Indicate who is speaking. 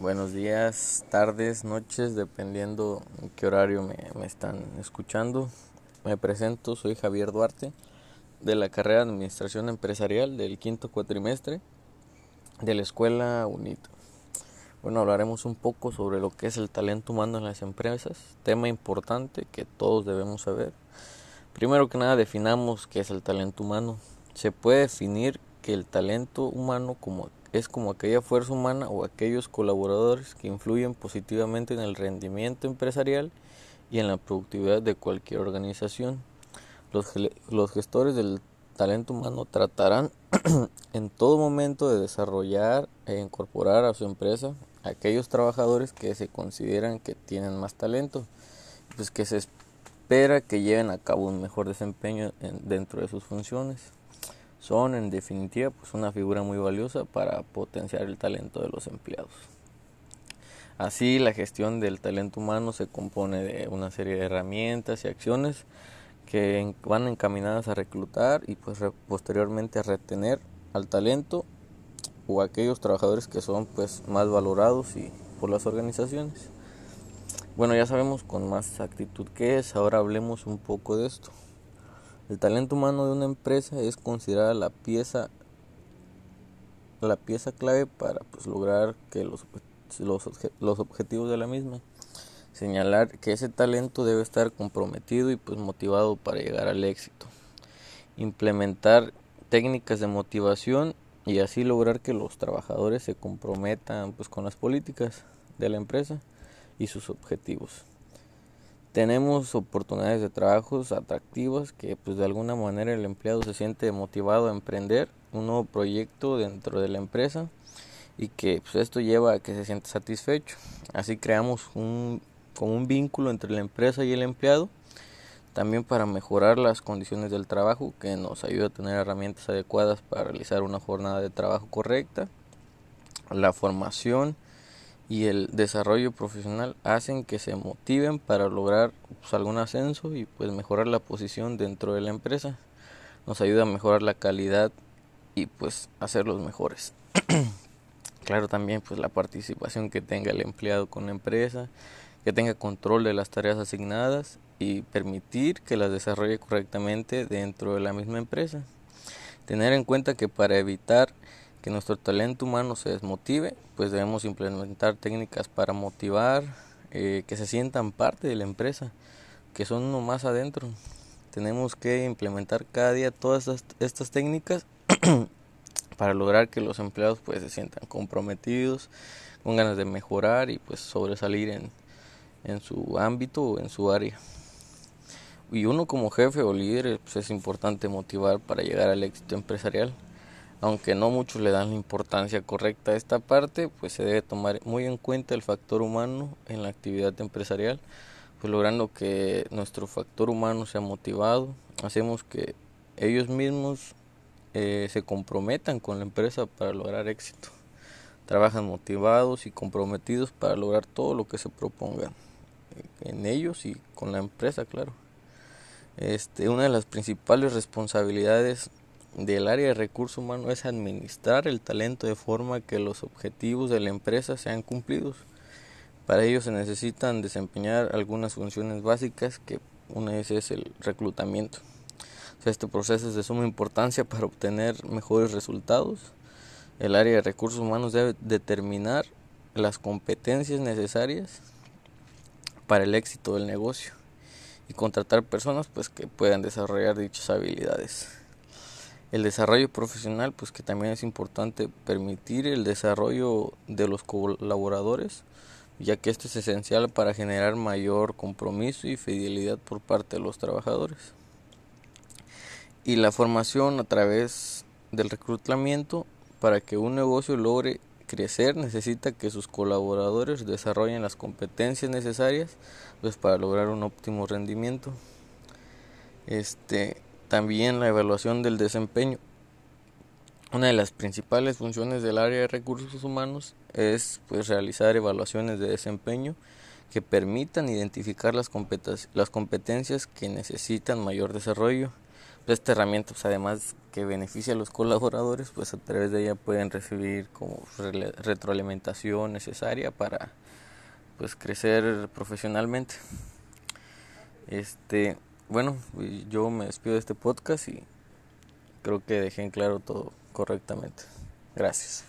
Speaker 1: Buenos días, tardes, noches, dependiendo en qué horario me, me, están escuchando. Me presento, soy Javier Duarte, de la carrera de Administración Empresarial del quinto cuatrimestre de la Escuela UNIT. Bueno, hablaremos un poco sobre lo que es el talento humano en las empresas, tema importante que todos debemos saber. Primero que nada, definamos qué es el talento humano. Se puede definir que el talento humano como es como aquella fuerza humana o aquellos colaboradores que influyen positivamente en el rendimiento empresarial y en la productividad de cualquier organización. Los, gestores del talento humano tratarán en todo momento de desarrollar e incorporar a su empresa aquellos trabajadores que se consideran que tienen más talento, pues que se espera que lleven a cabo un mejor desempeño dentro de sus funciones son en definitiva pues una figura muy valiosa para potenciar el talento de los empleados. Así la gestión del talento humano se compone de una serie de herramientas y acciones que van encaminadas a reclutar y pues posteriormente a retener al talento o aquellos trabajadores que son pues más valorados y por las organizaciones. Bueno, ya sabemos con más actitud qué es, ahora hablemos un poco de esto. El talento humano de una empresa es considerada la pieza la pieza clave para pues, lograr que los, los, los objetivos de la misma. Señalar que ese talento debe estar comprometido y pues motivado para llegar al éxito. Implementar técnicas de motivación y así lograr que los trabajadores se comprometan pues con las políticas de la empresa y sus objetivos tenemos oportunidades de trabajos atractivas que pues de alguna manera el empleado se siente motivado a emprender un nuevo proyecto dentro de la empresa y que pues esto lleva a que se siente satisfecho. Así creamos un, como un vínculo entre la empresa y el empleado, también para mejorar las condiciones del trabajo que nos ayuda a tener herramientas adecuadas para realizar una jornada de trabajo correcta, la formación, y el desarrollo profesional hacen que se motiven para lograr pues, algún ascenso y pues mejorar la posición dentro de la empresa. Nos ayuda a mejorar la calidad y pues hacer los mejores. claro también pues la participación que tenga el empleado con la empresa, que tenga control de las tareas asignadas y permitir que las desarrolle correctamente dentro de la misma empresa. Tener en cuenta que para evitar que nuestro talento humano se desmotive, pues debemos implementar técnicas para motivar, eh, que se sientan parte de la empresa, que son uno más adentro. Tenemos que implementar cada día todas estas, técnicas para lograr que los empleados pues se sientan comprometidos, con ganas de mejorar y pues sobresalir en, en su ámbito o en su área. Y uno como jefe o líder pues es importante motivar para llegar al éxito empresarial aunque no muchos le dan la importancia correcta a esta parte, pues se debe tomar muy en cuenta el factor humano en la actividad empresarial, pues logrando que nuestro factor humano sea motivado, hacemos que ellos mismos eh, se comprometan con la empresa para lograr éxito, trabajan motivados y comprometidos para lograr todo lo que se propongan en ellos y con la empresa, claro. Este, una de las principales responsabilidades del área de recursos humanos es administrar el talento de forma que los objetivos de la empresa sean cumplidos. Para ello se necesitan desempeñar algunas funciones básicas que una de es el reclutamiento. este proceso es de suma importancia para obtener mejores resultados. El área de recursos humanos debe determinar las competencias necesarias para el éxito del negocio y contratar personas pues que puedan desarrollar dichas habilidades el desarrollo profesional, pues que también es importante permitir el desarrollo de los colaboradores, ya que esto es esencial para generar mayor compromiso y fidelidad por parte de los trabajadores. Y la formación a través del reclutamiento para que un negocio logre crecer necesita que sus colaboradores desarrollen las competencias necesarias pues para lograr un óptimo rendimiento. Este también la evaluación del desempeño. Una de las principales funciones del área de recursos humanos es pues, realizar evaluaciones de desempeño que permitan identificar las, las competencias que necesitan mayor desarrollo esta herramienta, pues además que beneficia a los colaboradores, pues a través de ella pueden recibir como retroalimentación necesaria para pues crecer profesionalmente. Este, bueno, yo me despido de este podcast y creo que dejé en claro todo correctamente. Gracias.